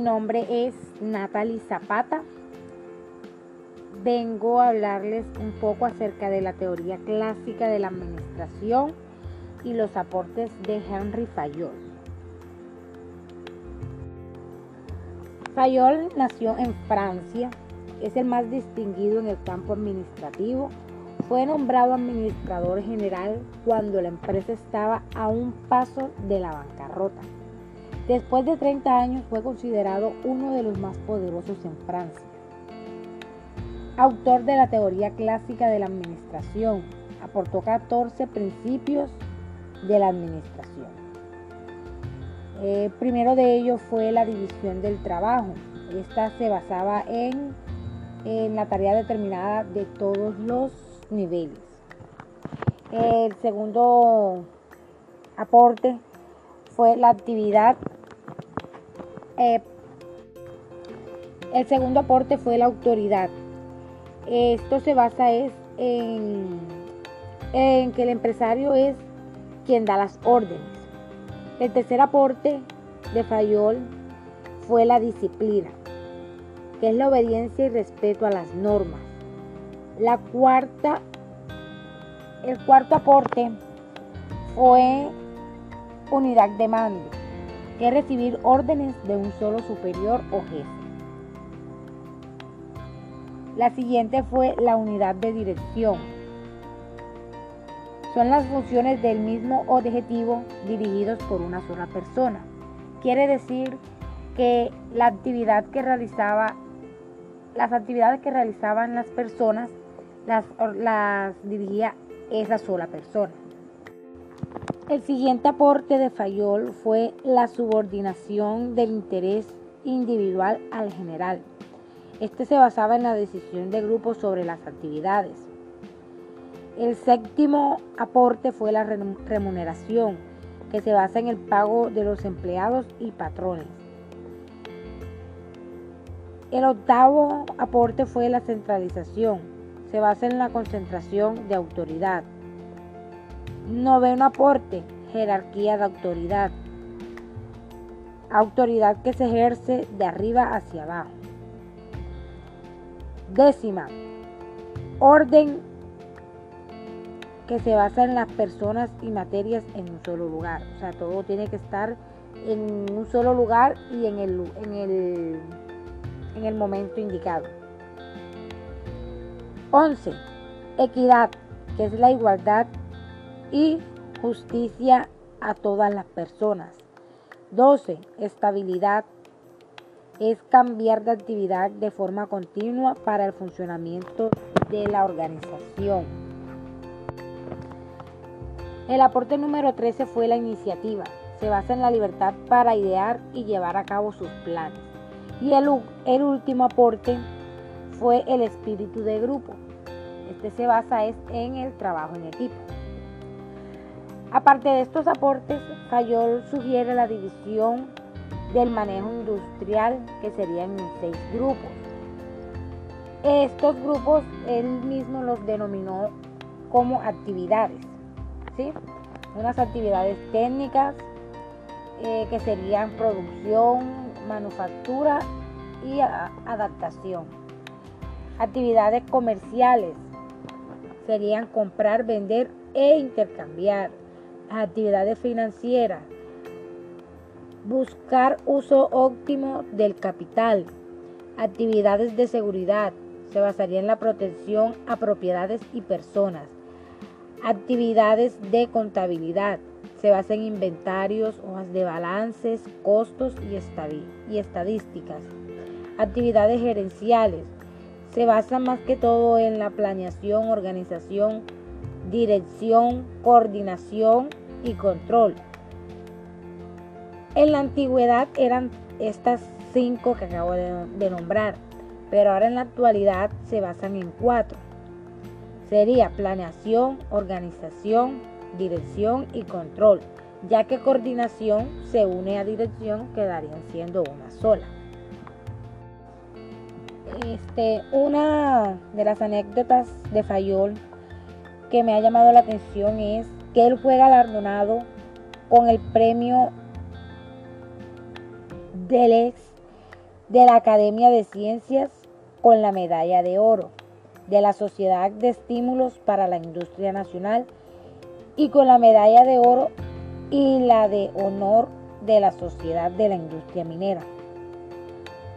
Nombre es Natalie Zapata. Vengo a hablarles un poco acerca de la teoría clásica de la administración y los aportes de Henry Fayol. Fayol nació en Francia, es el más distinguido en el campo administrativo. Fue nombrado administrador general cuando la empresa estaba a un paso de la bancarrota. Después de 30 años fue considerado uno de los más poderosos en Francia. Autor de la teoría clásica de la administración, aportó 14 principios de la administración. Eh, primero de ellos fue la división del trabajo. Esta se basaba en, en la tarea determinada de todos los niveles. El segundo aporte fue la actividad. Eh, el segundo aporte fue la autoridad. Esto se basa es en, en que el empresario es quien da las órdenes. El tercer aporte de Fayol fue la disciplina, que es la obediencia y respeto a las normas. La cuarta, el cuarto aporte fue unidad de mando, que recibir órdenes de un solo superior o jefe. La siguiente fue la unidad de dirección. Son las funciones del mismo objetivo dirigidos por una sola persona. Quiere decir que la actividad que realizaba, las actividades que realizaban las personas las, las dirigía esa sola persona. El siguiente aporte de Fayol fue la subordinación del interés individual al general. Este se basaba en la decisión de grupo sobre las actividades. El séptimo aporte fue la remuneración, que se basa en el pago de los empleados y patrones. El octavo aporte fue la centralización, se basa en la concentración de autoridad. Noveno aporte, jerarquía de autoridad. Autoridad que se ejerce de arriba hacia abajo. Décima, orden que se basa en las personas y materias en un solo lugar. O sea, todo tiene que estar en un solo lugar y en el, en el, en el momento indicado. 11. Equidad, que es la igualdad y justicia a todas las personas. 12. Estabilidad es cambiar de actividad de forma continua para el funcionamiento de la organización. El aporte número 13 fue la iniciativa. Se basa en la libertad para idear y llevar a cabo sus planes. Y el, último aporte fue el espíritu de grupo. Este se basa es en el trabajo en equipo. Aparte de estos aportes, Fayol sugiere la división del manejo industrial que serían en seis grupos. Estos grupos él mismo los denominó como actividades, ¿sí? Unas actividades técnicas eh, que serían producción, manufactura y adaptación. Actividades comerciales serían comprar, vender e intercambiar actividades financieras, buscar uso óptimo del capital, actividades de seguridad, se basaría en la protección a propiedades y personas, actividades de contabilidad, se basa en inventarios, hojas de balances, costos y, y estadísticas, actividades gerenciales, se basa más que todo en la planeación, organización, dirección, coordinación y control. En la antigüedad eran estas cinco que acabo de, nombrar, pero ahora en la actualidad se basan en cuatro. Sería planeación, organización, dirección y control, ya que coordinación se une a dirección quedarían siendo una sola. Este, una de las anécdotas de Fayol que me ha llamado la atención es que él fue galardonado con el premio Delex de la Academia de Ciencias con la medalla de oro, de la Sociedad de Estímulos para la Industria Nacional y con la medalla de oro y la de honor de la Sociedad de la Industria Minera.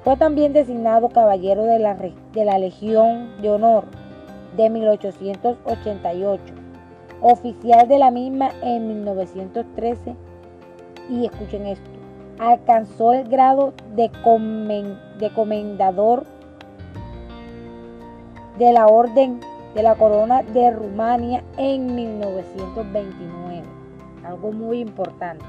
Fue también designado caballero de la, de la Legión de Honor de 1888, oficial de la misma en 1913 y escuchen esto, alcanzó el grado de, de comendador de la Orden de la Corona de Rumania en 1929. Algo muy importante.